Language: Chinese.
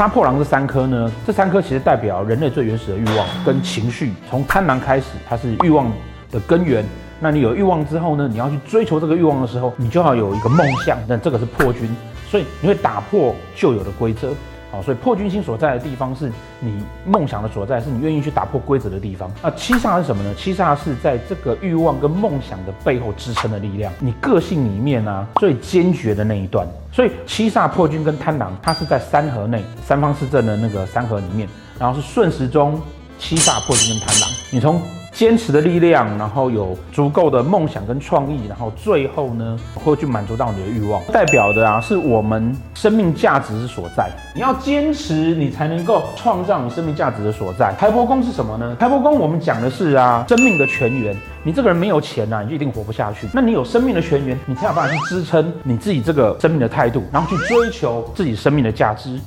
杀破狼这三颗呢，这三颗其实代表人类最原始的欲望跟情绪。从贪婪开始，它是欲望的根源。那你有欲望之后呢，你要去追求这个欲望的时候，你就要有一个梦想。那这个是破军，所以你会打破旧有的规则。好，所以破军星所在的地方是你梦想的所在，是你愿意去打破规则的地方。那七煞是什么呢？七煞是在这个欲望跟梦想的背后支撑的力量，你个性里面啊最坚决的那一段。所以七煞破军跟贪狼，它是在三合内三方四正的那个三合里面，然后是顺时钟七煞破军跟贪狼，你从。坚持的力量，然后有足够的梦想跟创意，然后最后呢会去满足到你的欲望，代表的啊是我们生命价值之所在。你要坚持，你才能够创造你生命价值的所在。开波宫是什么呢？开波宫我们讲的是啊生命的泉源。你这个人没有钱呐、啊，你就一定活不下去。那你有生命的泉源，你才有办法去支撑你自己这个生命的态度，然后去追求自己生命的价值。